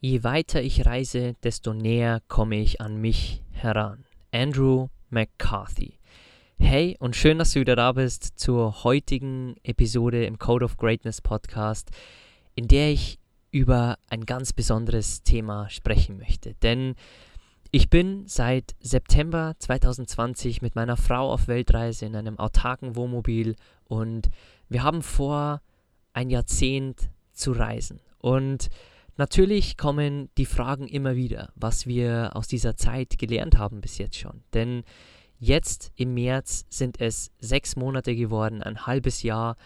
Je weiter ich reise, desto näher komme ich an mich heran. Andrew McCarthy. Hey und schön, dass du wieder da bist zur heutigen Episode im Code of Greatness Podcast, in der ich über ein ganz besonderes Thema sprechen möchte. Denn ich bin seit September 2020 mit meiner Frau auf Weltreise in einem autarken Wohnmobil und wir haben vor, ein Jahrzehnt zu reisen. Und Natürlich kommen die Fragen immer wieder, was wir aus dieser Zeit gelernt haben bis jetzt schon. Denn jetzt im März sind es sechs Monate geworden, ein halbes Jahr,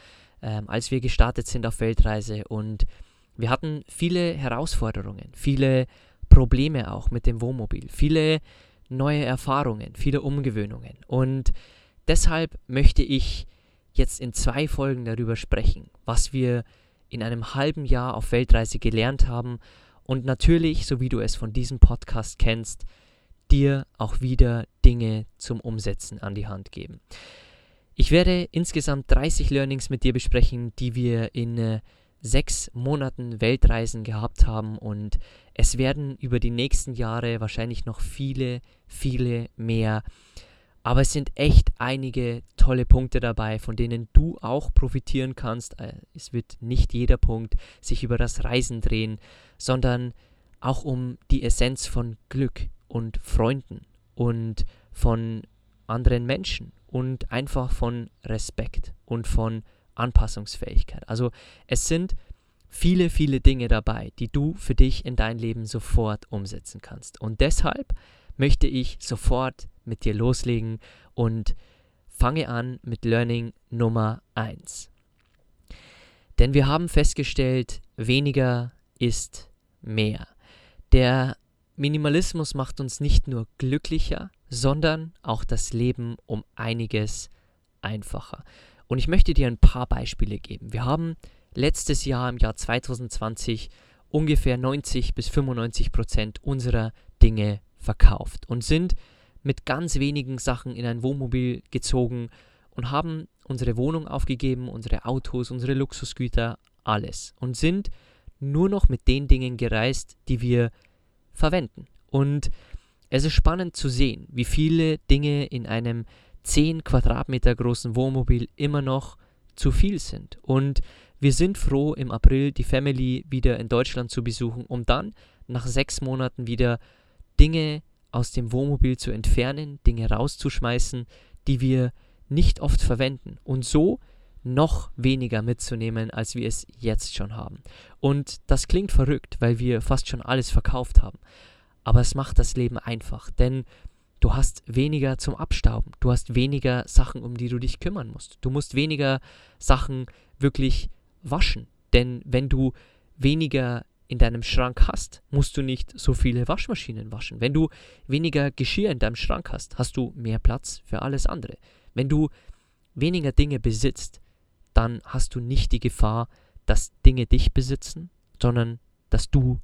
ähm, als wir gestartet sind auf Weltreise. Und wir hatten viele Herausforderungen, viele Probleme auch mit dem Wohnmobil, viele neue Erfahrungen, viele Umgewöhnungen. Und deshalb möchte ich jetzt in zwei Folgen darüber sprechen, was wir in einem halben Jahr auf Weltreise gelernt haben und natürlich, so wie du es von diesem Podcast kennst, dir auch wieder Dinge zum Umsetzen an die Hand geben. Ich werde insgesamt 30 Learnings mit dir besprechen, die wir in äh, sechs Monaten Weltreisen gehabt haben und es werden über die nächsten Jahre wahrscheinlich noch viele, viele mehr aber es sind echt einige tolle Punkte dabei, von denen du auch profitieren kannst. Äh, es wird nicht jeder Punkt sich über das Reisen drehen, sondern auch um die Essenz von Glück und Freunden und von anderen Menschen und einfach von Respekt und von Anpassungsfähigkeit. Also es sind viele, viele Dinge dabei, die du für dich in dein Leben sofort umsetzen kannst. Und deshalb möchte ich sofort mit dir loslegen und fange an mit Learning Nummer 1. Denn wir haben festgestellt, weniger ist mehr. Der Minimalismus macht uns nicht nur glücklicher, sondern auch das Leben um einiges einfacher. Und ich möchte dir ein paar Beispiele geben. Wir haben letztes Jahr im Jahr 2020 ungefähr 90 bis 95 Prozent unserer Dinge verkauft und sind mit ganz wenigen Sachen in ein Wohnmobil gezogen und haben unsere Wohnung aufgegeben, unsere Autos, unsere Luxusgüter, alles und sind nur noch mit den Dingen gereist, die wir verwenden. Und es ist spannend zu sehen, wie viele Dinge in einem 10 Quadratmeter großen Wohnmobil immer noch zu viel sind. Und wir sind froh, im April die Family wieder in Deutschland zu besuchen, um dann nach sechs Monaten wieder Dinge aus dem Wohnmobil zu entfernen, Dinge rauszuschmeißen, die wir nicht oft verwenden und so noch weniger mitzunehmen, als wir es jetzt schon haben. Und das klingt verrückt, weil wir fast schon alles verkauft haben. Aber es macht das Leben einfach, denn du hast weniger zum Abstauben, du hast weniger Sachen, um die du dich kümmern musst. Du musst weniger Sachen wirklich waschen, denn wenn du weniger in deinem Schrank hast, musst du nicht so viele Waschmaschinen waschen. Wenn du weniger Geschirr in deinem Schrank hast, hast du mehr Platz für alles andere. Wenn du weniger Dinge besitzt, dann hast du nicht die Gefahr, dass Dinge dich besitzen, sondern dass du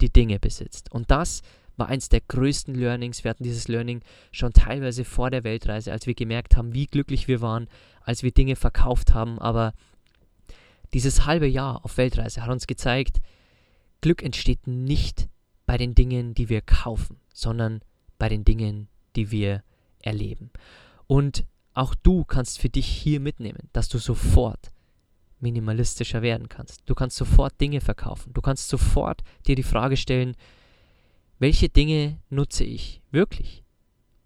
die Dinge besitzt. Und das war eins der größten Learnings. Wir hatten dieses Learning schon teilweise vor der Weltreise, als wir gemerkt haben, wie glücklich wir waren, als wir Dinge verkauft haben. Aber dieses halbe Jahr auf Weltreise hat uns gezeigt, Glück entsteht nicht bei den Dingen, die wir kaufen, sondern bei den Dingen, die wir erleben. Und auch du kannst für dich hier mitnehmen, dass du sofort minimalistischer werden kannst. Du kannst sofort Dinge verkaufen. Du kannst sofort dir die Frage stellen, welche Dinge nutze ich wirklich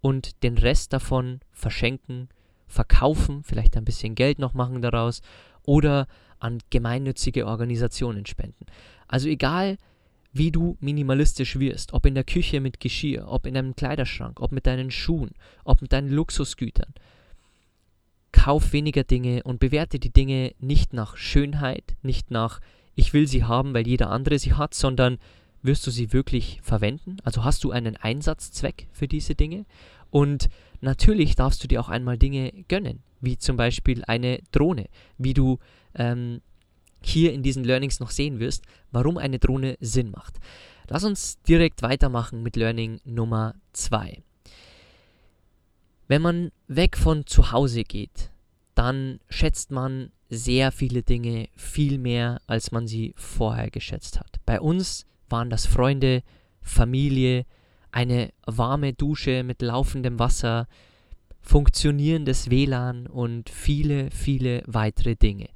und den Rest davon verschenken, verkaufen, vielleicht ein bisschen Geld noch machen daraus oder an gemeinnützige Organisationen spenden. Also egal, wie du minimalistisch wirst, ob in der Küche mit Geschirr, ob in deinem Kleiderschrank, ob mit deinen Schuhen, ob mit deinen Luxusgütern. Kauf weniger Dinge und bewerte die Dinge nicht nach Schönheit, nicht nach ich will sie haben, weil jeder andere sie hat, sondern wirst du sie wirklich verwenden? Also hast du einen Einsatzzweck für diese Dinge? Und natürlich darfst du dir auch einmal Dinge gönnen, wie zum Beispiel eine Drohne, wie du ähm, hier in diesen Learnings noch sehen wirst, warum eine Drohne Sinn macht. Lass uns direkt weitermachen mit Learning Nummer 2. Wenn man weg von zu Hause geht, dann schätzt man sehr viele Dinge viel mehr, als man sie vorher geschätzt hat. Bei uns waren das Freunde, Familie, eine warme Dusche mit laufendem Wasser, funktionierendes WLAN und viele, viele weitere Dinge.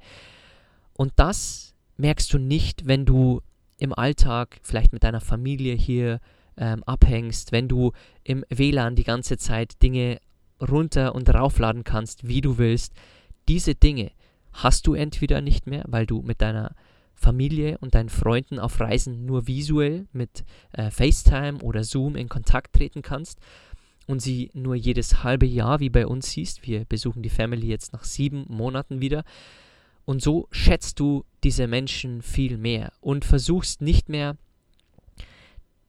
Und das merkst du nicht, wenn du im Alltag vielleicht mit deiner Familie hier ähm, abhängst, wenn du im WLAN die ganze Zeit Dinge runter und raufladen kannst, wie du willst. Diese Dinge hast du entweder nicht mehr, weil du mit deiner Familie und deinen Freunden auf Reisen nur visuell mit äh, FaceTime oder Zoom in Kontakt treten kannst und sie nur jedes halbe Jahr wie bei uns siehst. Wir besuchen die Family jetzt nach sieben Monaten wieder. Und so schätzt du diese Menschen viel mehr und versuchst nicht mehr,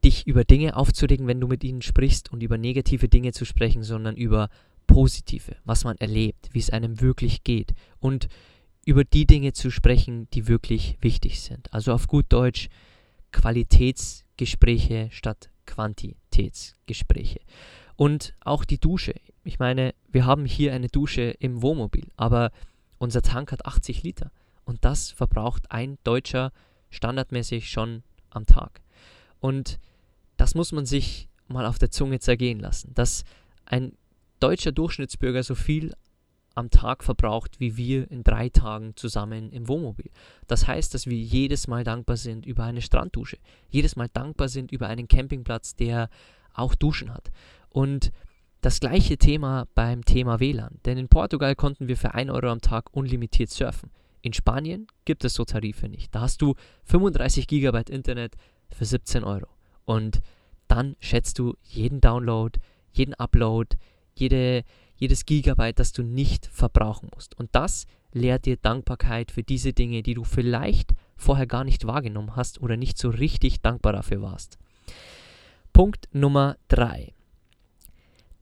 dich über Dinge aufzuregen, wenn du mit ihnen sprichst und über negative Dinge zu sprechen, sondern über positive, was man erlebt, wie es einem wirklich geht und über die Dinge zu sprechen, die wirklich wichtig sind. Also auf gut Deutsch Qualitätsgespräche statt Quantitätsgespräche. Und auch die Dusche. Ich meine, wir haben hier eine Dusche im Wohnmobil, aber unser Tank hat 80 Liter. Und das verbraucht ein Deutscher standardmäßig schon am Tag. Und das muss man sich mal auf der Zunge zergehen lassen, dass ein deutscher Durchschnittsbürger so viel am Tag verbraucht, wie wir in drei Tagen zusammen im Wohnmobil. Das heißt, dass wir jedes Mal dankbar sind über eine Stranddusche, jedes Mal dankbar sind über einen Campingplatz, der auch Duschen hat. Und das gleiche Thema beim Thema WLAN, denn in Portugal konnten wir für 1 Euro am Tag unlimitiert surfen. In Spanien gibt es so Tarife nicht. Da hast du 35 Gigabyte Internet für 17 Euro. Und dann schätzt du jeden Download, jeden Upload, jede, jedes Gigabyte, das du nicht verbrauchen musst. Und das lehrt dir Dankbarkeit für diese Dinge, die du vielleicht vorher gar nicht wahrgenommen hast oder nicht so richtig dankbar dafür warst. Punkt Nummer 3.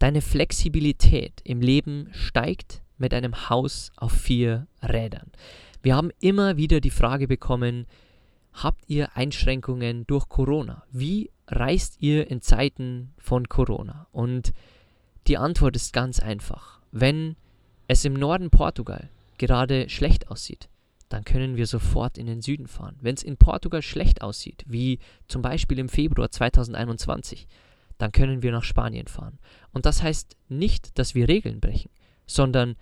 Deine Flexibilität im Leben steigt mit einem Haus auf vier Rädern. Wir haben immer wieder die Frage bekommen, habt ihr Einschränkungen durch Corona? Wie reist ihr in Zeiten von Corona? Und die Antwort ist ganz einfach. Wenn es im Norden Portugal gerade schlecht aussieht, dann können wir sofort in den Süden fahren. Wenn es in Portugal schlecht aussieht, wie zum Beispiel im Februar 2021, dann können wir nach Spanien fahren. Und das heißt nicht, dass wir Regeln brechen, sondern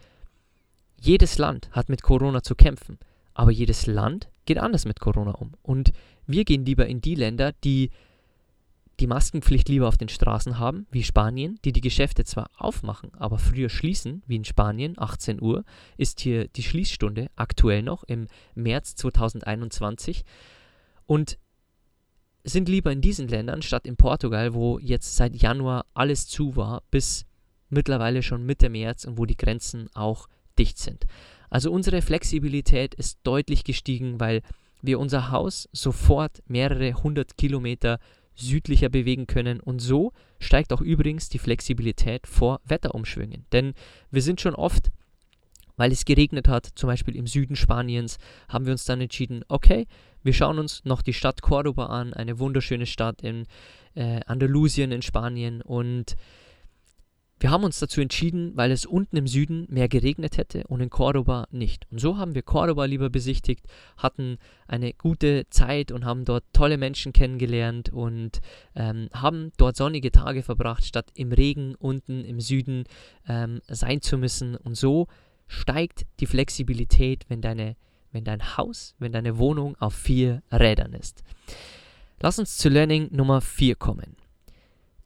jedes Land hat mit Corona zu kämpfen, aber jedes Land geht anders mit Corona um. Und wir gehen lieber in die Länder, die die Maskenpflicht lieber auf den Straßen haben, wie Spanien, die die Geschäfte zwar aufmachen, aber früher schließen, wie in Spanien, 18 Uhr, ist hier die Schließstunde aktuell noch im März 2021 und sind lieber in diesen Ländern statt in Portugal, wo jetzt seit Januar alles zu war, bis mittlerweile schon Mitte März und wo die Grenzen auch dicht sind. Also unsere Flexibilität ist deutlich gestiegen, weil wir unser Haus sofort mehrere hundert Kilometer südlicher bewegen können und so steigt auch übrigens die Flexibilität vor Wetterumschwüngen. Denn wir sind schon oft, weil es geregnet hat, zum Beispiel im Süden Spaniens, haben wir uns dann entschieden, okay, wir schauen uns noch die Stadt Cordoba an, eine wunderschöne Stadt in äh, Andalusien in Spanien und wir haben uns dazu entschieden, weil es unten im Süden mehr geregnet hätte und in Cordoba nicht. Und so haben wir Cordoba lieber besichtigt, hatten eine gute Zeit und haben dort tolle Menschen kennengelernt und ähm, haben dort sonnige Tage verbracht, statt im Regen unten im Süden ähm, sein zu müssen. Und so steigt die Flexibilität, wenn, deine, wenn dein Haus, wenn deine Wohnung auf vier Rädern ist. Lass uns zu Learning Nummer 4 kommen.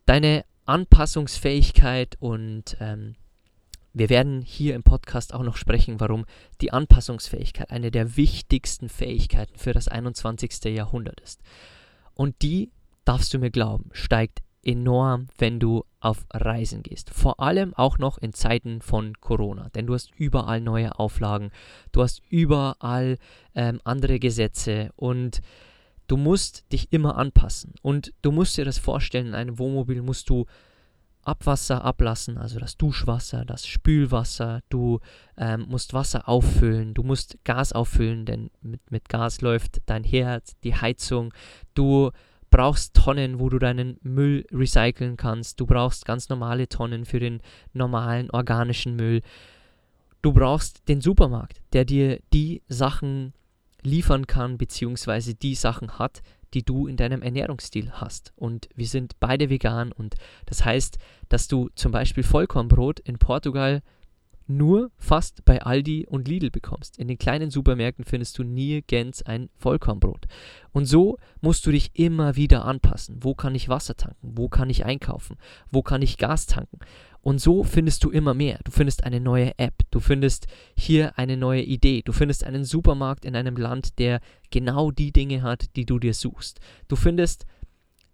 deine Anpassungsfähigkeit und ähm, wir werden hier im Podcast auch noch sprechen, warum die Anpassungsfähigkeit eine der wichtigsten Fähigkeiten für das 21. Jahrhundert ist. Und die, darfst du mir glauben, steigt enorm, wenn du auf Reisen gehst. Vor allem auch noch in Zeiten von Corona, denn du hast überall neue Auflagen, du hast überall ähm, andere Gesetze. Und du musst dich immer anpassen. Und du musst dir das vorstellen, in einem Wohnmobil musst du Abwasser ablassen, also das Duschwasser, das Spülwasser, du ähm, musst Wasser auffüllen, du musst Gas auffüllen, denn mit, mit Gas läuft dein Herd, die Heizung, du brauchst Tonnen, wo du deinen Müll recyceln kannst, du brauchst ganz normale Tonnen für den normalen organischen Müll, du brauchst den Supermarkt, der dir die Sachen liefern kann, beziehungsweise die Sachen hat, die du in deinem Ernährungsstil hast. Und wir sind beide vegan und das heißt, dass du zum Beispiel Vollkornbrot in Portugal nur fast bei Aldi und Lidl bekommst. In den kleinen Supermärkten findest du nirgends ein Vollkornbrot. Und so musst du dich immer wieder anpassen. Wo kann ich Wasser tanken? Wo kann ich einkaufen? Wo kann ich Gas tanken? Und so findest du immer mehr. Du findest eine neue App, du findest hier eine neue Idee, du findest einen Supermarkt in einem Land, der genau die Dinge hat, die du dir suchst. Du findest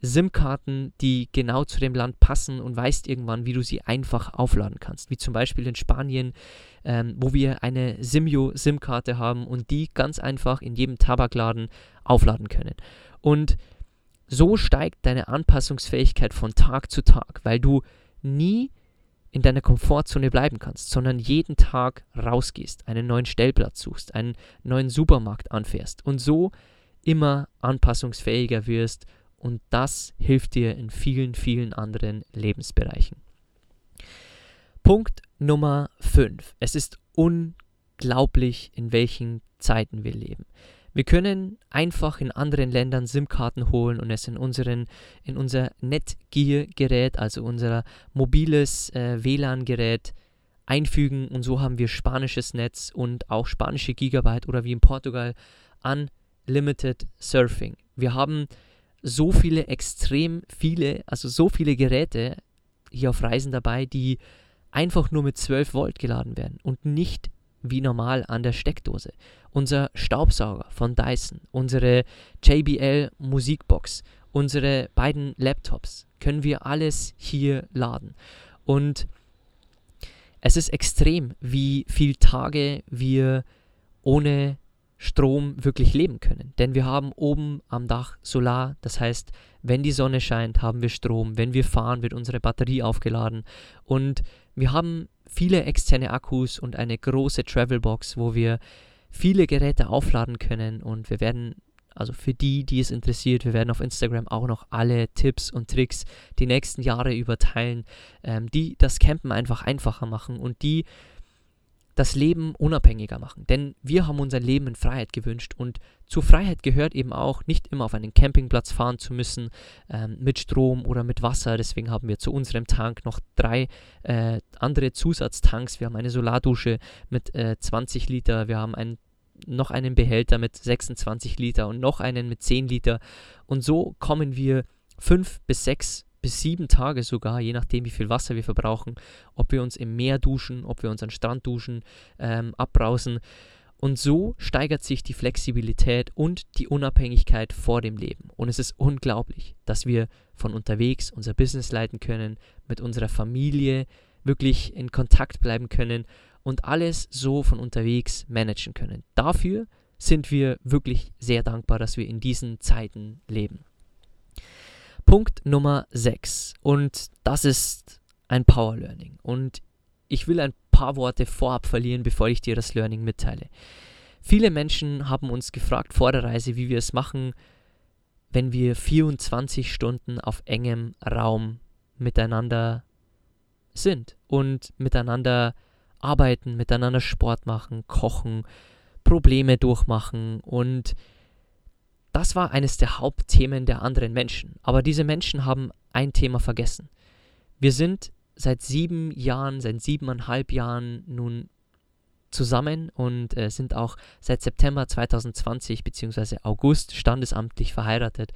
SIM-Karten, die genau zu dem Land passen und weißt irgendwann, wie du sie einfach aufladen kannst. Wie zum Beispiel in Spanien, ähm, wo wir eine Simio-SIM-Karte haben und die ganz einfach in jedem Tabakladen aufladen können. Und so steigt deine Anpassungsfähigkeit von Tag zu Tag, weil du nie in deiner Komfortzone bleiben kannst, sondern jeden Tag rausgehst, einen neuen Stellplatz suchst, einen neuen Supermarkt anfährst und so immer anpassungsfähiger wirst und das hilft dir in vielen, vielen anderen Lebensbereichen. Punkt Nummer 5. Es ist unglaublich, in welchen Zeiten wir leben. Wir können einfach in anderen Ländern SIM-Karten holen und es in, unseren, in unser Netgear-Gerät, also unser mobiles äh, WLAN-Gerät, einfügen und so haben wir spanisches Netz und auch spanische Gigabyte oder wie in Portugal Unlimited Surfing. Wir haben so viele, extrem viele, also so viele Geräte hier auf Reisen dabei, die einfach nur mit 12 Volt geladen werden und nicht wie normal an der Steckdose. Unser Staubsauger von Dyson, unsere JBL Musikbox, unsere beiden Laptops, können wir alles hier laden. Und es ist extrem, wie viele Tage wir ohne Strom wirklich leben können. Denn wir haben oben am Dach Solar, das heißt, wenn die Sonne scheint, haben wir Strom. Wenn wir fahren, wird unsere Batterie aufgeladen. Und wir haben viele externe Akkus und eine große Travelbox, wo wir viele Geräte aufladen können und wir werden also für die, die es interessiert, wir werden auf Instagram auch noch alle Tipps und Tricks die nächsten Jahre überteilen, ähm, die das Campen einfach einfacher machen und die das Leben unabhängiger machen. Denn wir haben unser Leben in Freiheit gewünscht und zur Freiheit gehört eben auch, nicht immer auf einen Campingplatz fahren zu müssen ähm, mit Strom oder mit Wasser. Deswegen haben wir zu unserem Tank noch drei äh, andere Zusatztanks. Wir haben eine Solardusche mit äh, 20 Liter, wir haben einen noch einen Behälter mit 26 Liter und noch einen mit 10 Liter. Und so kommen wir fünf bis sechs bis sieben Tage sogar, je nachdem, wie viel Wasser wir verbrauchen, ob wir uns im Meer duschen, ob wir uns an Strand duschen, ähm, abbrausen. Und so steigert sich die Flexibilität und die Unabhängigkeit vor dem Leben. Und es ist unglaublich, dass wir von unterwegs unser Business leiten können, mit unserer Familie wirklich in Kontakt bleiben können und alles so von unterwegs managen können. Dafür sind wir wirklich sehr dankbar, dass wir in diesen Zeiten leben. Punkt Nummer 6 und das ist ein Power Learning und ich will ein paar Worte vorab verlieren, bevor ich dir das Learning mitteile. Viele Menschen haben uns gefragt vor der Reise, wie wir es machen, wenn wir 24 Stunden auf engem Raum miteinander sind und miteinander arbeiten, miteinander Sport machen, kochen, Probleme durchmachen und das war eines der Hauptthemen der anderen Menschen. Aber diese Menschen haben ein Thema vergessen. Wir sind seit sieben Jahren, seit siebeneinhalb Jahren nun zusammen und äh, sind auch seit September 2020 bzw. August standesamtlich verheiratet.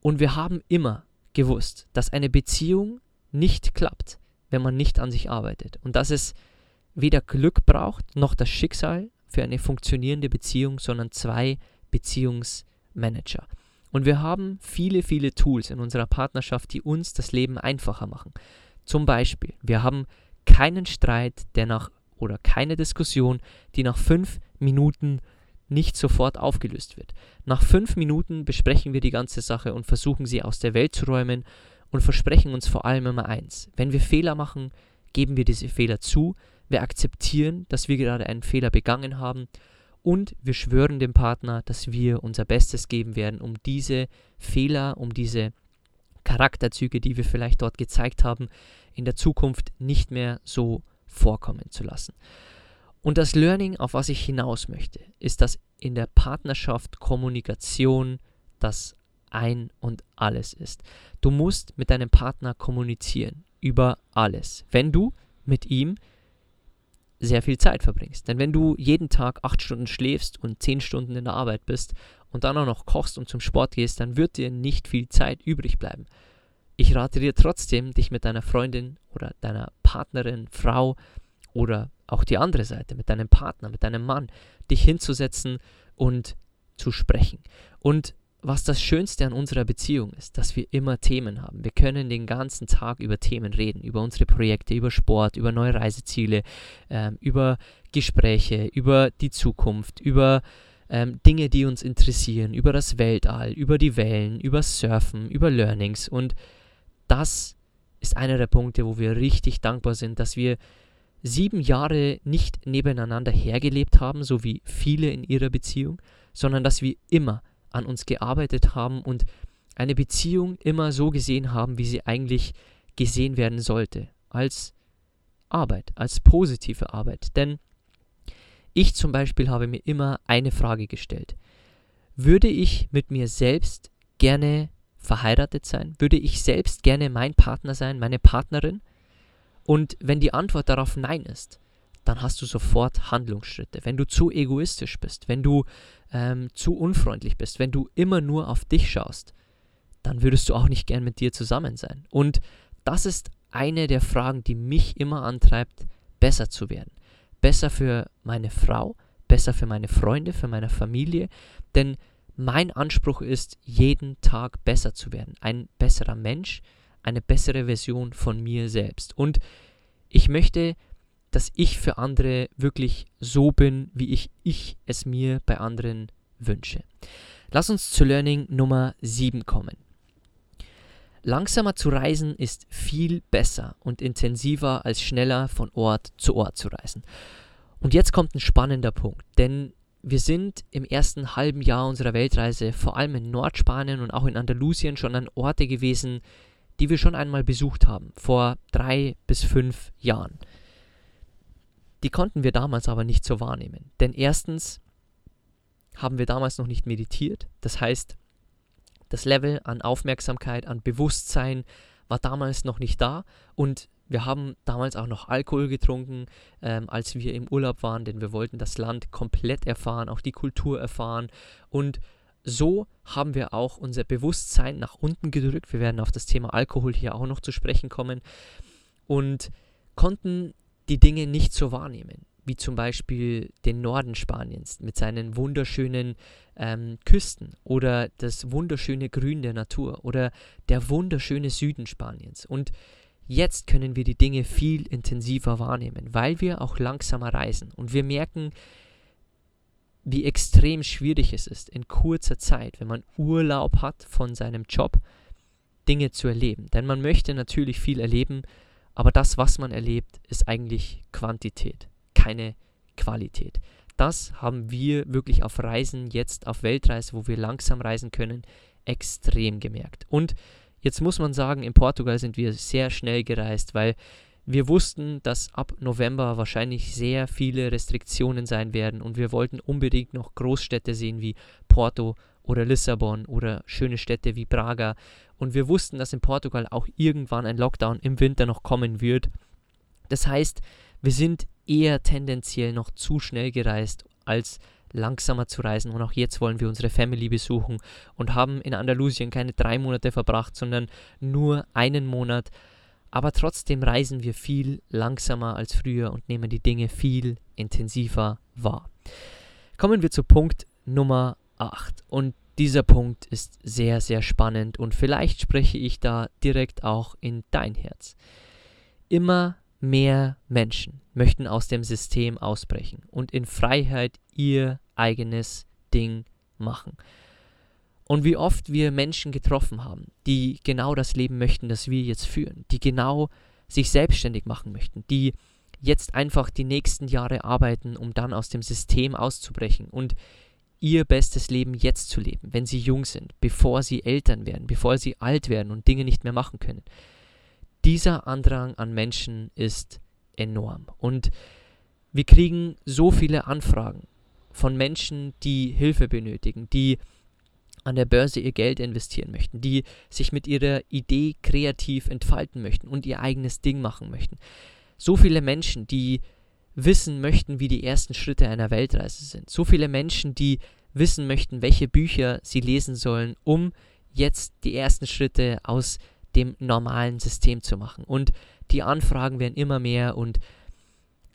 Und wir haben immer gewusst, dass eine Beziehung nicht klappt, wenn man nicht an sich arbeitet. Und dass es weder Glück braucht noch das Schicksal für eine funktionierende Beziehung, sondern zwei Beziehungsmanager. Und wir haben viele, viele Tools in unserer Partnerschaft, die uns das Leben einfacher machen. Zum Beispiel, wir haben keinen Streit, der nach oder keine Diskussion, die nach fünf Minuten nicht sofort aufgelöst wird. Nach fünf Minuten besprechen wir die ganze Sache und versuchen sie aus der Welt zu räumen und versprechen uns vor allem immer eins. Wenn wir Fehler machen, geben wir diese Fehler zu, wir akzeptieren, dass wir gerade einen Fehler begangen haben und wir schwören dem Partner, dass wir unser Bestes geben werden, um diese Fehler, um diese Charakterzüge, die wir vielleicht dort gezeigt haben, in der Zukunft nicht mehr so vorkommen zu lassen. Und das Learning, auf was ich hinaus möchte, ist, dass in der Partnerschaft Kommunikation das Ein und alles ist. Du musst mit deinem Partner kommunizieren über alles. Wenn du mit ihm sehr viel Zeit verbringst. Denn wenn du jeden Tag acht Stunden schläfst und zehn Stunden in der Arbeit bist und dann auch noch kochst und zum Sport gehst, dann wird dir nicht viel Zeit übrig bleiben. Ich rate dir trotzdem, dich mit deiner Freundin oder deiner Partnerin, Frau oder auch die andere Seite, mit deinem Partner, mit deinem Mann, dich hinzusetzen und zu sprechen. Und was das Schönste an unserer Beziehung ist, dass wir immer Themen haben. Wir können den ganzen Tag über Themen reden, über unsere Projekte, über Sport, über neue Reiseziele, ähm, über Gespräche, über die Zukunft, über ähm, Dinge, die uns interessieren, über das Weltall, über die Wellen, über Surfen, über Learnings. Und das ist einer der Punkte, wo wir richtig dankbar sind, dass wir sieben Jahre nicht nebeneinander hergelebt haben, so wie viele in ihrer Beziehung, sondern dass wir immer an uns gearbeitet haben und eine Beziehung immer so gesehen haben, wie sie eigentlich gesehen werden sollte, als Arbeit, als positive Arbeit. Denn ich zum Beispiel habe mir immer eine Frage gestellt. Würde ich mit mir selbst gerne verheiratet sein? Würde ich selbst gerne mein Partner sein, meine Partnerin? Und wenn die Antwort darauf Nein ist, dann hast du sofort Handlungsschritte. Wenn du zu egoistisch bist, wenn du ähm, zu unfreundlich bist, wenn du immer nur auf dich schaust, dann würdest du auch nicht gern mit dir zusammen sein. Und das ist eine der Fragen, die mich immer antreibt, besser zu werden. Besser für meine Frau, besser für meine Freunde, für meine Familie. Denn mein Anspruch ist, jeden Tag besser zu werden. Ein besserer Mensch, eine bessere Version von mir selbst. Und ich möchte dass ich für andere wirklich so bin, wie ich, ich es mir bei anderen wünsche. Lass uns zu Learning Nummer 7 kommen. Langsamer zu reisen ist viel besser und intensiver als schneller von Ort zu Ort zu reisen. Und jetzt kommt ein spannender Punkt, denn wir sind im ersten halben Jahr unserer Weltreise vor allem in Nordspanien und auch in Andalusien schon an Orte gewesen, die wir schon einmal besucht haben, vor drei bis fünf Jahren. Die konnten wir damals aber nicht so wahrnehmen. Denn erstens haben wir damals noch nicht meditiert. Das heißt, das Level an Aufmerksamkeit, an Bewusstsein war damals noch nicht da. Und wir haben damals auch noch Alkohol getrunken, ähm, als wir im Urlaub waren, denn wir wollten das Land komplett erfahren, auch die Kultur erfahren. Und so haben wir auch unser Bewusstsein nach unten gedrückt. Wir werden auf das Thema Alkohol hier auch noch zu sprechen kommen. Und konnten die Dinge nicht so wahrnehmen, wie zum Beispiel den Norden Spaniens mit seinen wunderschönen ähm, Küsten oder das wunderschöne Grün der Natur oder der wunderschöne Süden Spaniens. Und jetzt können wir die Dinge viel intensiver wahrnehmen, weil wir auch langsamer reisen und wir merken, wie extrem schwierig es ist, in kurzer Zeit, wenn man Urlaub hat von seinem Job, Dinge zu erleben. Denn man möchte natürlich viel erleben, aber das, was man erlebt, ist eigentlich Quantität, keine Qualität. Das haben wir wirklich auf Reisen, jetzt auf Weltreise, wo wir langsam reisen können, extrem gemerkt. Und jetzt muss man sagen, in Portugal sind wir sehr schnell gereist, weil wir wussten, dass ab November wahrscheinlich sehr viele Restriktionen sein werden und wir wollten unbedingt noch Großstädte sehen wie Porto oder Lissabon oder schöne Städte wie Braga. Und wir wussten, dass in Portugal auch irgendwann ein Lockdown im Winter noch kommen wird. Das heißt, wir sind eher tendenziell noch zu schnell gereist, als langsamer zu reisen. Und auch jetzt wollen wir unsere Family besuchen und haben in Andalusien keine drei Monate verbracht, sondern nur einen Monat. Aber trotzdem reisen wir viel langsamer als früher und nehmen die Dinge viel intensiver wahr. Kommen wir zu Punkt Nummer 8. Und dieser Punkt ist sehr, sehr spannend und vielleicht spreche ich da direkt auch in dein Herz. Immer mehr Menschen möchten aus dem System ausbrechen und in Freiheit ihr eigenes Ding machen. Und wie oft wir Menschen getroffen haben, die genau das Leben möchten, das wir jetzt führen, die genau sich selbstständig machen möchten, die jetzt einfach die nächsten Jahre arbeiten, um dann aus dem System auszubrechen und ihr bestes Leben jetzt zu leben, wenn sie jung sind, bevor sie Eltern werden, bevor sie alt werden und Dinge nicht mehr machen können. Dieser Andrang an Menschen ist enorm. Und wir kriegen so viele Anfragen von Menschen, die Hilfe benötigen, die an der Börse ihr Geld investieren möchten, die sich mit ihrer Idee kreativ entfalten möchten und ihr eigenes Ding machen möchten. So viele Menschen, die wissen möchten, wie die ersten Schritte einer Weltreise sind. So viele Menschen, die wissen möchten, welche Bücher sie lesen sollen, um jetzt die ersten Schritte aus dem normalen System zu machen. Und die Anfragen werden immer mehr und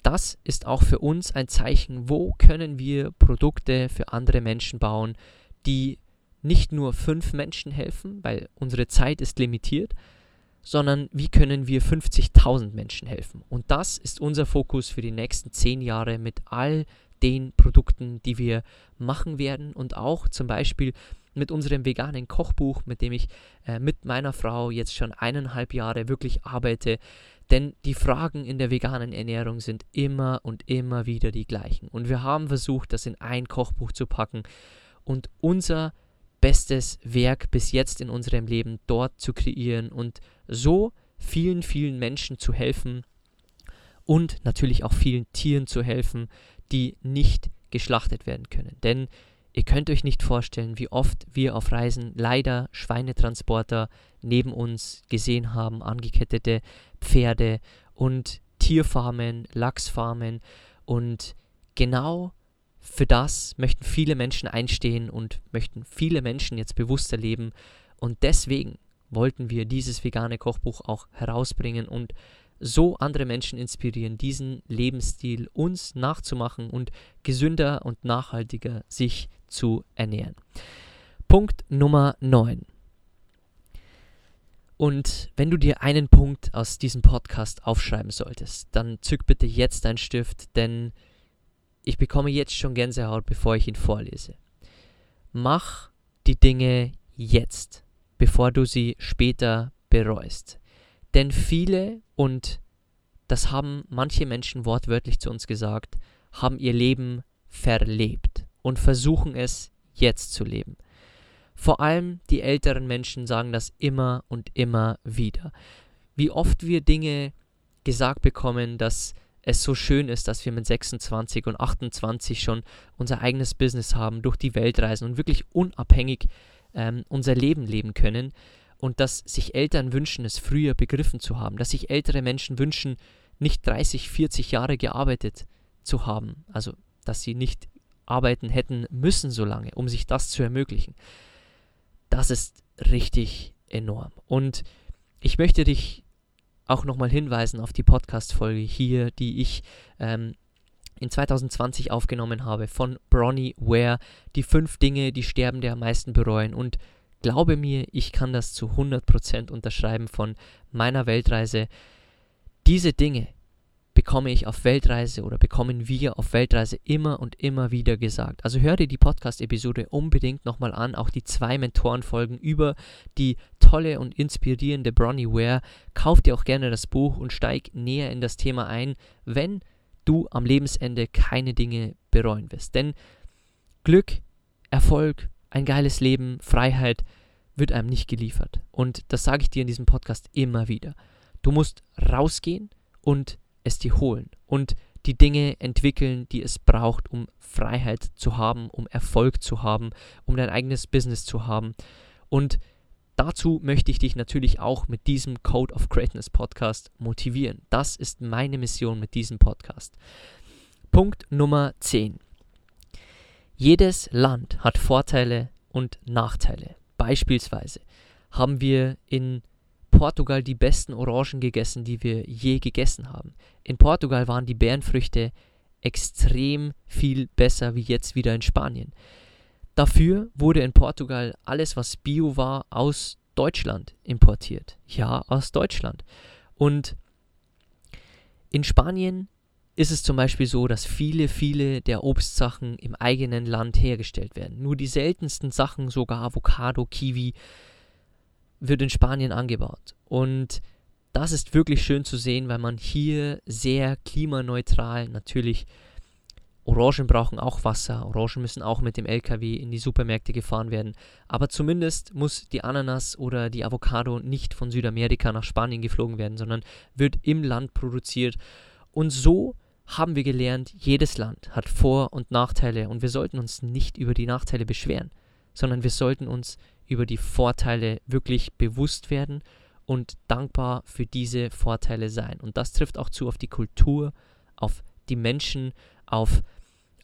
das ist auch für uns ein Zeichen, wo können wir Produkte für andere Menschen bauen, die nicht nur fünf Menschen helfen, weil unsere Zeit ist limitiert, sondern wie können wir 50.000 Menschen helfen. Und das ist unser Fokus für die nächsten zehn Jahre mit all den Produkten, die wir machen werden und auch zum Beispiel mit unserem veganen Kochbuch, mit dem ich äh, mit meiner Frau jetzt schon eineinhalb Jahre wirklich arbeite. Denn die Fragen in der veganen Ernährung sind immer und immer wieder die gleichen. Und wir haben versucht, das in ein Kochbuch zu packen und unser bestes Werk bis jetzt in unserem Leben dort zu kreieren und so vielen, vielen Menschen zu helfen und natürlich auch vielen Tieren zu helfen, die nicht geschlachtet werden können. Denn ihr könnt euch nicht vorstellen, wie oft wir auf Reisen leider Schweinetransporter neben uns gesehen haben, angekettete Pferde und Tierfarmen, Lachsfarmen und genau für das möchten viele Menschen einstehen und möchten viele Menschen jetzt bewusster leben. Und deswegen wollten wir dieses vegane Kochbuch auch herausbringen und so andere Menschen inspirieren, diesen Lebensstil uns nachzumachen und gesünder und nachhaltiger sich zu ernähren. Punkt Nummer 9. Und wenn du dir einen Punkt aus diesem Podcast aufschreiben solltest, dann zück bitte jetzt deinen Stift, denn ich bekomme jetzt schon Gänsehaut, bevor ich ihn vorlese. Mach die Dinge jetzt, bevor du sie später bereust. Denn viele, und das haben manche Menschen wortwörtlich zu uns gesagt, haben ihr Leben verlebt und versuchen es jetzt zu leben. Vor allem die älteren Menschen sagen das immer und immer wieder. Wie oft wir Dinge gesagt bekommen, dass es so schön ist, dass wir mit 26 und 28 schon unser eigenes Business haben, durch die Welt reisen und wirklich unabhängig ähm, unser Leben leben können. Und dass sich Eltern wünschen, es früher begriffen zu haben, dass sich ältere Menschen wünschen, nicht 30, 40 Jahre gearbeitet zu haben, also dass sie nicht arbeiten hätten müssen so lange, um sich das zu ermöglichen. Das ist richtig enorm. Und ich möchte dich auch nochmal hinweisen auf die Podcast-Folge hier, die ich ähm, in 2020 aufgenommen habe von Bronnie Ware, die fünf Dinge, die Sterbende am meisten bereuen. Und glaube mir, ich kann das zu 100% unterschreiben von meiner Weltreise. Diese Dinge bekomme ich auf Weltreise oder bekommen wir auf Weltreise immer und immer wieder gesagt. Also hör dir die Podcast-Episode unbedingt nochmal an, auch die zwei Mentorenfolgen über die tolle und inspirierende Bronnie Ware. Kauf dir auch gerne das Buch und steig näher in das Thema ein, wenn du am Lebensende keine Dinge bereuen wirst. Denn Glück, Erfolg, ein geiles Leben, Freiheit wird einem nicht geliefert. Und das sage ich dir in diesem Podcast immer wieder. Du musst rausgehen und es dir holen und die Dinge entwickeln, die es braucht, um Freiheit zu haben, um Erfolg zu haben, um dein eigenes Business zu haben. Und dazu möchte ich dich natürlich auch mit diesem Code of Greatness Podcast motivieren. Das ist meine Mission mit diesem Podcast. Punkt Nummer 10. Jedes Land hat Vorteile und Nachteile. Beispielsweise haben wir in Portugal die besten Orangen gegessen, die wir je gegessen haben. In Portugal waren die Beerenfrüchte extrem viel besser wie jetzt wieder in Spanien. Dafür wurde in Portugal alles, was Bio war, aus Deutschland importiert. Ja, aus Deutschland. Und in Spanien ist es zum Beispiel so, dass viele, viele der Obstsachen im eigenen Land hergestellt werden. Nur die seltensten Sachen, sogar Avocado, Kiwi, wird in Spanien angebaut. Und das ist wirklich schön zu sehen, weil man hier sehr klimaneutral natürlich Orangen brauchen auch Wasser, Orangen müssen auch mit dem LKW in die Supermärkte gefahren werden. Aber zumindest muss die Ananas oder die Avocado nicht von Südamerika nach Spanien geflogen werden, sondern wird im Land produziert. Und so haben wir gelernt, jedes Land hat Vor- und Nachteile und wir sollten uns nicht über die Nachteile beschweren, sondern wir sollten uns über die Vorteile wirklich bewusst werden und dankbar für diese Vorteile sein. Und das trifft auch zu auf die Kultur, auf die Menschen, auf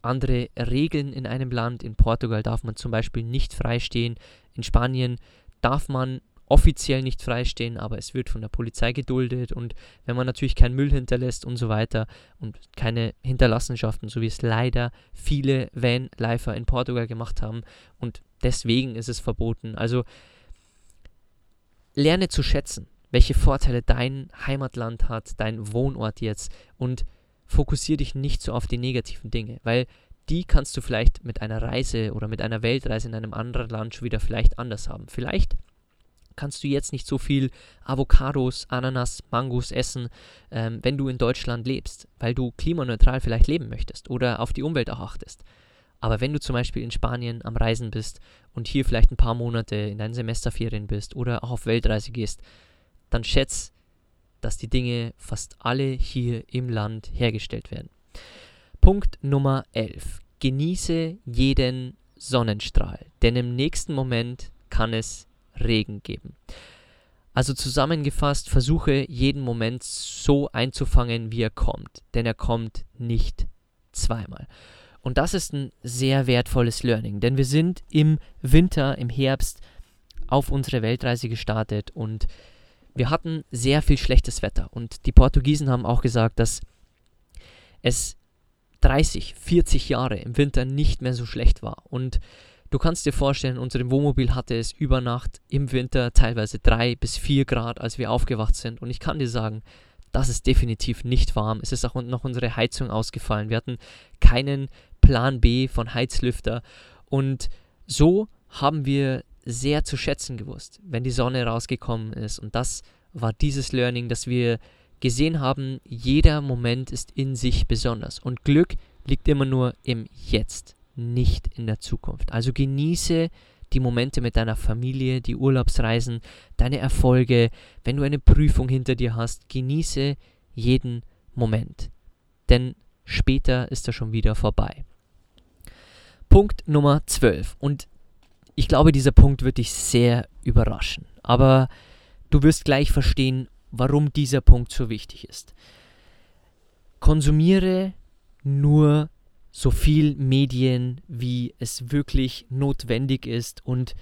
andere Regeln in einem Land. In Portugal darf man zum Beispiel nicht freistehen. In Spanien darf man offiziell nicht freistehen, aber es wird von der Polizei geduldet und wenn man natürlich keinen Müll hinterlässt und so weiter und keine Hinterlassenschaften, so wie es leider viele Van-Lifer in Portugal gemacht haben und deswegen ist es verboten. Also lerne zu schätzen, welche Vorteile dein Heimatland hat, dein Wohnort jetzt und fokussiere dich nicht so auf die negativen Dinge, weil die kannst du vielleicht mit einer Reise oder mit einer Weltreise in einem anderen Land schon wieder vielleicht anders haben. Vielleicht kannst du jetzt nicht so viel Avocados, Ananas, Mangos essen, ähm, wenn du in Deutschland lebst, weil du klimaneutral vielleicht leben möchtest oder auf die Umwelt auch achtest. Aber wenn du zum Beispiel in Spanien am Reisen bist und hier vielleicht ein paar Monate in deinen Semesterferien bist oder auch auf Weltreise gehst, dann schätz, dass die Dinge fast alle hier im Land hergestellt werden. Punkt Nummer 11. Genieße jeden Sonnenstrahl, denn im nächsten Moment kann es Regen geben. Also zusammengefasst, versuche jeden Moment so einzufangen, wie er kommt, denn er kommt nicht zweimal. Und das ist ein sehr wertvolles Learning, denn wir sind im Winter, im Herbst auf unsere Weltreise gestartet und wir hatten sehr viel schlechtes Wetter. Und die Portugiesen haben auch gesagt, dass es 30, 40 Jahre im Winter nicht mehr so schlecht war. Und Du kannst dir vorstellen, unser Wohnmobil hatte es über Nacht im Winter teilweise 3 bis 4 Grad, als wir aufgewacht sind. Und ich kann dir sagen, das ist definitiv nicht warm. Es ist auch noch unsere Heizung ausgefallen. Wir hatten keinen Plan B von Heizlüfter. Und so haben wir sehr zu schätzen gewusst, wenn die Sonne rausgekommen ist. Und das war dieses Learning, dass wir gesehen haben, jeder Moment ist in sich besonders. Und Glück liegt immer nur im Jetzt nicht in der Zukunft. Also genieße die Momente mit deiner Familie, die Urlaubsreisen, deine Erfolge, wenn du eine Prüfung hinter dir hast, genieße jeden Moment. Denn später ist er schon wieder vorbei. Punkt Nummer 12. Und ich glaube, dieser Punkt wird dich sehr überraschen. Aber du wirst gleich verstehen, warum dieser Punkt so wichtig ist. Konsumiere nur so viel Medien, wie es wirklich notwendig ist und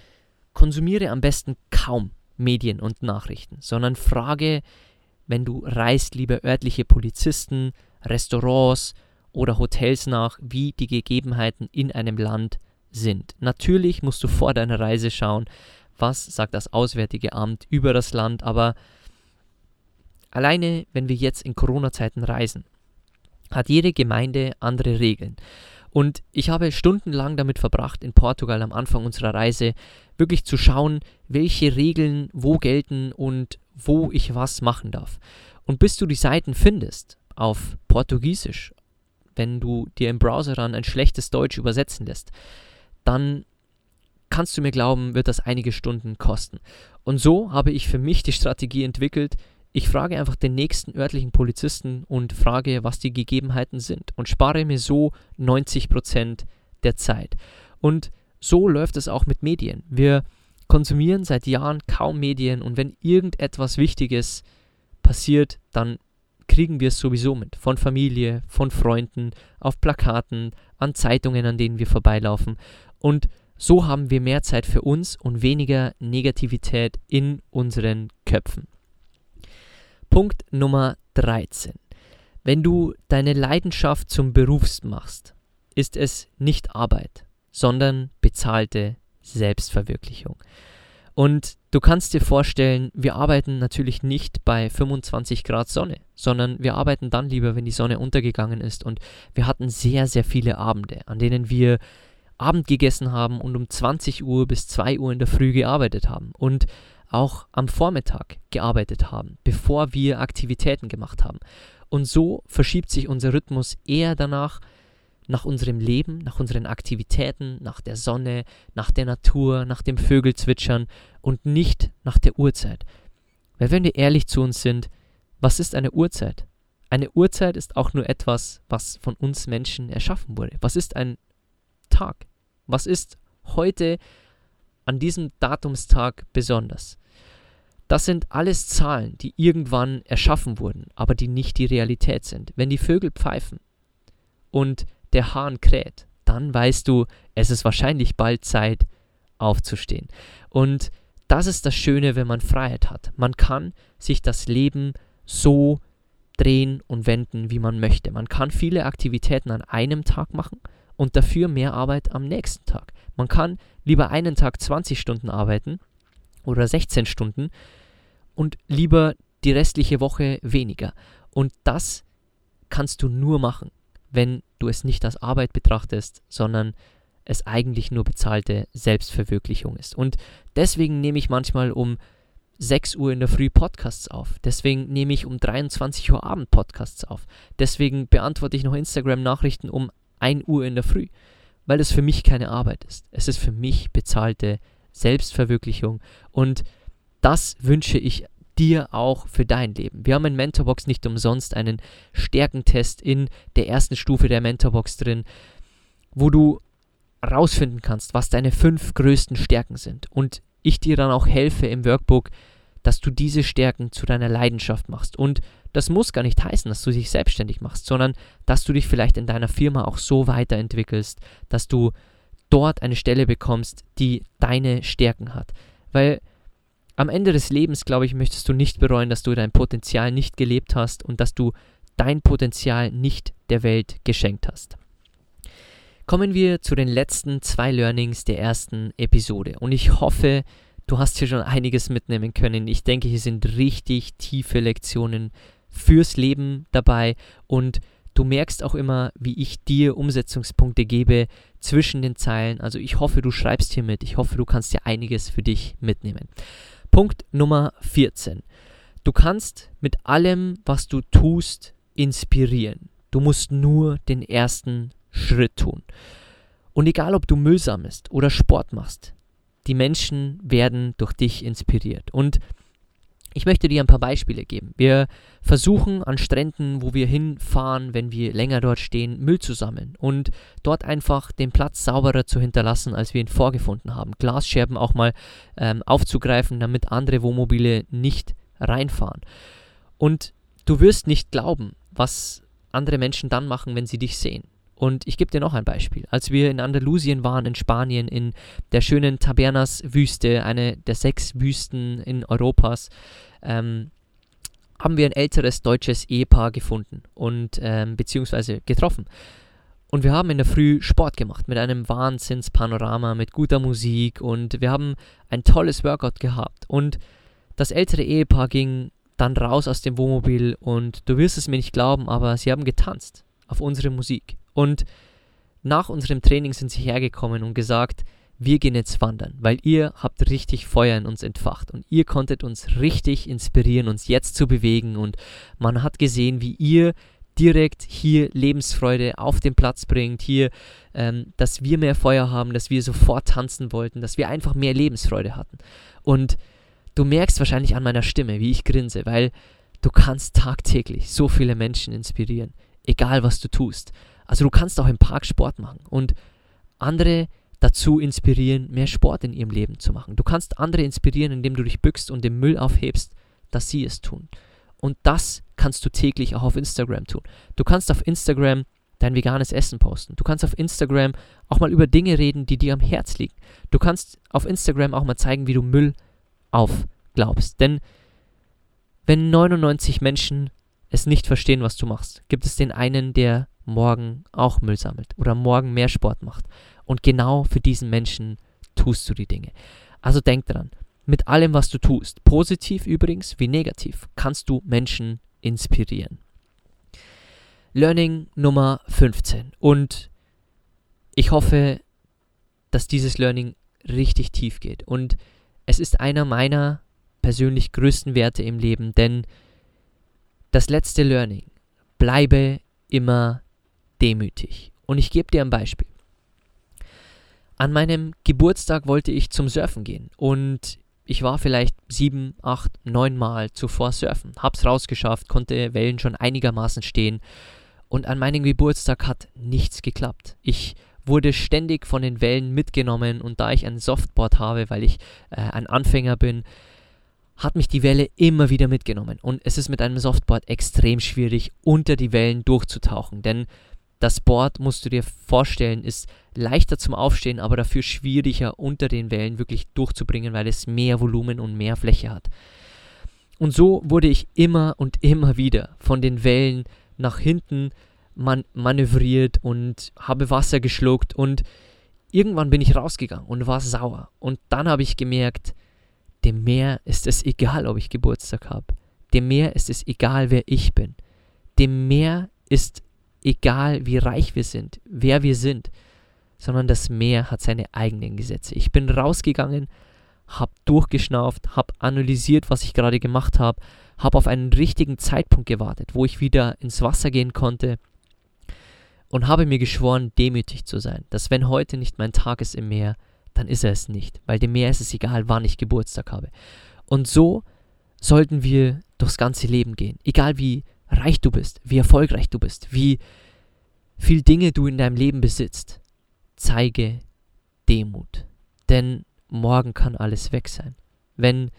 konsumiere am besten kaum Medien und Nachrichten, sondern frage, wenn du reist, lieber örtliche Polizisten, Restaurants oder Hotels nach, wie die Gegebenheiten in einem Land sind. Natürlich musst du vor deiner Reise schauen, was sagt das Auswärtige Amt über das Land, aber alleine, wenn wir jetzt in Corona-Zeiten reisen, hat jede Gemeinde andere Regeln. Und ich habe stundenlang damit verbracht, in Portugal am Anfang unserer Reise wirklich zu schauen, welche Regeln wo gelten und wo ich was machen darf. Und bis du die Seiten findest auf Portugiesisch, wenn du dir im Browser dann ein schlechtes Deutsch übersetzen lässt, dann kannst du mir glauben, wird das einige Stunden kosten. Und so habe ich für mich die Strategie entwickelt, ich frage einfach den nächsten örtlichen Polizisten und frage, was die Gegebenheiten sind und spare mir so 90% der Zeit. Und so läuft es auch mit Medien. Wir konsumieren seit Jahren kaum Medien und wenn irgendetwas Wichtiges passiert, dann kriegen wir es sowieso mit. Von Familie, von Freunden, auf Plakaten, an Zeitungen, an denen wir vorbeilaufen. Und so haben wir mehr Zeit für uns und weniger Negativität in unseren Köpfen. Punkt Nummer 13. Wenn du deine Leidenschaft zum Beruf machst, ist es nicht Arbeit, sondern bezahlte Selbstverwirklichung. Und du kannst dir vorstellen, wir arbeiten natürlich nicht bei 25 Grad Sonne, sondern wir arbeiten dann lieber, wenn die Sonne untergegangen ist. Und wir hatten sehr, sehr viele Abende, an denen wir Abend gegessen haben und um 20 Uhr bis 2 Uhr in der Früh gearbeitet haben. Und auch am Vormittag gearbeitet haben, bevor wir Aktivitäten gemacht haben. Und so verschiebt sich unser Rhythmus eher danach, nach unserem Leben, nach unseren Aktivitäten, nach der Sonne, nach der Natur, nach dem Vögelzwitschern und nicht nach der Uhrzeit. Weil wenn wir ehrlich zu uns sind, was ist eine Uhrzeit? Eine Uhrzeit ist auch nur etwas, was von uns Menschen erschaffen wurde. Was ist ein Tag? Was ist heute an diesem Datumstag besonders? Das sind alles Zahlen, die irgendwann erschaffen wurden, aber die nicht die Realität sind. Wenn die Vögel pfeifen und der Hahn kräht, dann weißt du, es ist wahrscheinlich bald Zeit aufzustehen. Und das ist das Schöne, wenn man Freiheit hat. Man kann sich das Leben so drehen und wenden, wie man möchte. Man kann viele Aktivitäten an einem Tag machen und dafür mehr Arbeit am nächsten Tag. Man kann lieber einen Tag 20 Stunden arbeiten oder 16 Stunden und lieber die restliche Woche weniger. Und das kannst du nur machen, wenn du es nicht als Arbeit betrachtest, sondern es eigentlich nur bezahlte Selbstverwirklichung ist. Und deswegen nehme ich manchmal um 6 Uhr in der Früh Podcasts auf. Deswegen nehme ich um 23 Uhr Abend Podcasts auf. Deswegen beantworte ich noch Instagram-Nachrichten um 1 Uhr in der Früh, weil es für mich keine Arbeit ist. Es ist für mich bezahlte Selbstverwirklichung und das wünsche ich dir auch für dein Leben. Wir haben in Mentorbox nicht umsonst einen Stärkentest in der ersten Stufe der Mentorbox drin, wo du rausfinden kannst, was deine fünf größten Stärken sind. Und ich dir dann auch helfe im Workbook, dass du diese Stärken zu deiner Leidenschaft machst. Und das muss gar nicht heißen, dass du dich selbstständig machst, sondern dass du dich vielleicht in deiner Firma auch so weiterentwickelst, dass du dort eine Stelle bekommst, die deine Stärken hat. Weil am Ende des Lebens, glaube ich, möchtest du nicht bereuen, dass du dein Potenzial nicht gelebt hast und dass du dein Potenzial nicht der Welt geschenkt hast. Kommen wir zu den letzten zwei Learnings der ersten Episode. Und ich hoffe, du hast hier schon einiges mitnehmen können. Ich denke, hier sind richtig tiefe Lektionen fürs Leben dabei und du merkst auch immer, wie ich dir Umsetzungspunkte gebe zwischen den Zeilen. Also ich hoffe, du schreibst hier mit. Ich hoffe, du kannst dir einiges für dich mitnehmen. Punkt Nummer 14. Du kannst mit allem, was du tust, inspirieren. Du musst nur den ersten Schritt tun. Und egal, ob du Müll sammelst oder Sport machst, die Menschen werden durch dich inspiriert. Und ich möchte dir ein paar Beispiele geben. Wir versuchen an Stränden, wo wir hinfahren, wenn wir länger dort stehen, Müll zu sammeln und dort einfach den Platz sauberer zu hinterlassen, als wir ihn vorgefunden haben. Glasscherben auch mal ähm, aufzugreifen, damit andere Wohnmobile nicht reinfahren. Und du wirst nicht glauben, was andere Menschen dann machen, wenn sie dich sehen. Und ich gebe dir noch ein Beispiel. Als wir in Andalusien waren, in Spanien, in der schönen Tabernas-Wüste, eine der sechs Wüsten in Europas, ähm, haben wir ein älteres deutsches Ehepaar gefunden und ähm, beziehungsweise getroffen. Und wir haben in der Früh Sport gemacht mit einem Wahnsinnspanorama, mit guter Musik und wir haben ein tolles Workout gehabt. Und das ältere Ehepaar ging dann raus aus dem Wohnmobil und du wirst es mir nicht glauben, aber sie haben getanzt auf unsere Musik. Und nach unserem Training sind sie hergekommen und gesagt, wir gehen jetzt wandern, weil ihr habt richtig Feuer in uns entfacht und ihr konntet uns richtig inspirieren, uns jetzt zu bewegen und man hat gesehen, wie ihr direkt hier Lebensfreude auf den Platz bringt, hier, ähm, dass wir mehr Feuer haben, dass wir sofort tanzen wollten, dass wir einfach mehr Lebensfreude hatten. Und du merkst wahrscheinlich an meiner Stimme, wie ich grinse, weil du kannst tagtäglich so viele Menschen inspirieren, egal was du tust. Also du kannst auch im Park Sport machen und andere dazu inspirieren, mehr Sport in ihrem Leben zu machen. Du kannst andere inspirieren, indem du dich bückst und den Müll aufhebst, dass sie es tun. Und das kannst du täglich auch auf Instagram tun. Du kannst auf Instagram dein veganes Essen posten. Du kannst auf Instagram auch mal über Dinge reden, die dir am Herz liegen. Du kannst auf Instagram auch mal zeigen, wie du Müll aufglaubst. Denn wenn 99 Menschen es nicht verstehen, was du machst, gibt es den einen, der morgen auch Müll sammelt oder morgen mehr Sport macht. Und genau für diesen Menschen tust du die Dinge. Also denk dran, mit allem, was du tust, positiv übrigens wie negativ, kannst du Menschen inspirieren. Learning Nummer 15. Und ich hoffe, dass dieses Learning richtig tief geht. Und es ist einer meiner persönlich größten Werte im Leben, denn das letzte Learning, bleibe immer demütig. Und ich gebe dir ein Beispiel. An meinem Geburtstag wollte ich zum Surfen gehen und ich war vielleicht sieben, acht, neun Mal zuvor surfen, hab's rausgeschafft, konnte Wellen schon einigermaßen stehen und an meinem Geburtstag hat nichts geklappt. Ich wurde ständig von den Wellen mitgenommen und da ich ein Softboard habe, weil ich äh, ein Anfänger bin, hat mich die Welle immer wieder mitgenommen. Und es ist mit einem Softboard extrem schwierig, unter die Wellen durchzutauchen. Denn das Board, musst du dir vorstellen, ist leichter zum Aufstehen, aber dafür schwieriger unter den Wellen wirklich durchzubringen, weil es mehr Volumen und mehr Fläche hat. Und so wurde ich immer und immer wieder von den Wellen nach hinten man manövriert und habe Wasser geschluckt und irgendwann bin ich rausgegangen und war sauer. Und dann habe ich gemerkt, dem Meer ist es egal, ob ich Geburtstag habe. Dem Meer ist es egal, wer ich bin. Dem Meer ist egal, wie reich wir sind, wer wir sind, sondern das Meer hat seine eigenen Gesetze. Ich bin rausgegangen, habe durchgeschnauft, habe analysiert, was ich gerade gemacht habe, habe auf einen richtigen Zeitpunkt gewartet, wo ich wieder ins Wasser gehen konnte und habe mir geschworen, demütig zu sein, dass wenn heute nicht mein Tag ist im Meer, dann ist er es nicht, weil dem Meer ist es egal, wann ich Geburtstag habe. Und so sollten wir durchs ganze Leben gehen, egal wie reich du bist, wie erfolgreich du bist, wie viel Dinge du in deinem Leben besitzt. Zeige Demut, denn morgen kann alles weg sein. Wenn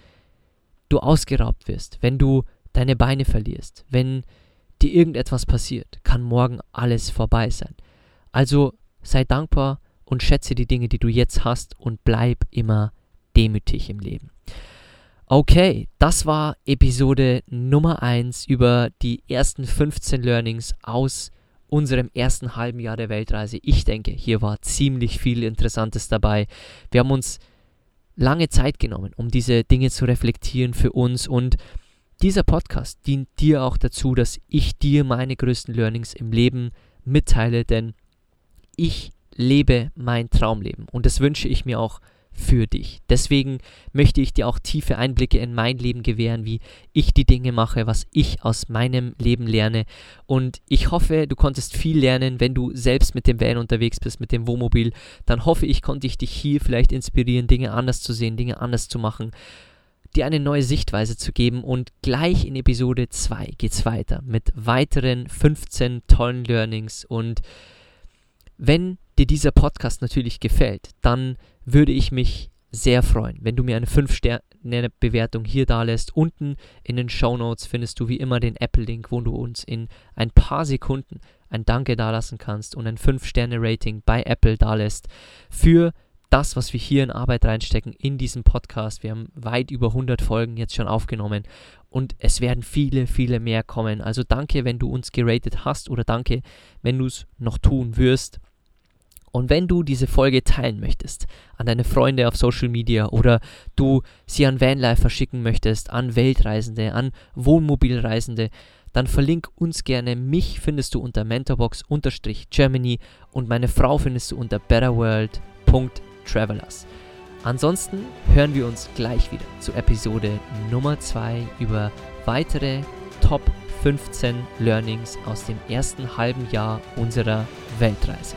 du ausgeraubt wirst, wenn du deine Beine verlierst, wenn dir irgendetwas passiert, kann morgen alles vorbei sein. Also sei dankbar und schätze die Dinge, die du jetzt hast und bleib immer demütig im Leben. Okay, das war Episode Nummer 1 über die ersten 15 Learnings aus unserem ersten halben Jahr der Weltreise. Ich denke, hier war ziemlich viel Interessantes dabei. Wir haben uns lange Zeit genommen, um diese Dinge zu reflektieren für uns und dieser Podcast dient dir auch dazu, dass ich dir meine größten Learnings im Leben mitteile, denn ich lebe mein Traumleben und das wünsche ich mir auch für dich. Deswegen möchte ich dir auch tiefe Einblicke in mein Leben gewähren, wie ich die Dinge mache, was ich aus meinem Leben lerne. Und ich hoffe, du konntest viel lernen, wenn du selbst mit dem Van unterwegs bist, mit dem Wohnmobil. Dann hoffe ich, konnte ich dich hier vielleicht inspirieren, Dinge anders zu sehen, Dinge anders zu machen dir eine neue Sichtweise zu geben und gleich in Episode 2 geht es weiter mit weiteren 15 tollen Learnings und wenn dir dieser Podcast natürlich gefällt, dann würde ich mich sehr freuen, wenn du mir eine 5-Sterne-Bewertung hier da lässt. Unten in den Show Notes findest du wie immer den Apple-Link, wo du uns in ein paar Sekunden ein Danke dalassen kannst und ein 5-Sterne-Rating bei Apple dalässt für das, was wir hier in Arbeit reinstecken in diesem Podcast. Wir haben weit über 100 Folgen jetzt schon aufgenommen und es werden viele, viele mehr kommen. Also danke, wenn du uns geratet hast oder danke, wenn du es noch tun wirst. Und wenn du diese Folge teilen möchtest an deine Freunde auf Social Media oder du sie an Vanlife verschicken möchtest, an Weltreisende, an Wohnmobilreisende, dann verlink uns gerne. Mich findest du unter mentorbox-germany und meine Frau findest du unter betterworld.travelers. Ansonsten hören wir uns gleich wieder zu Episode Nummer 2 über weitere Top 15 Learnings aus dem ersten halben Jahr unserer Weltreise.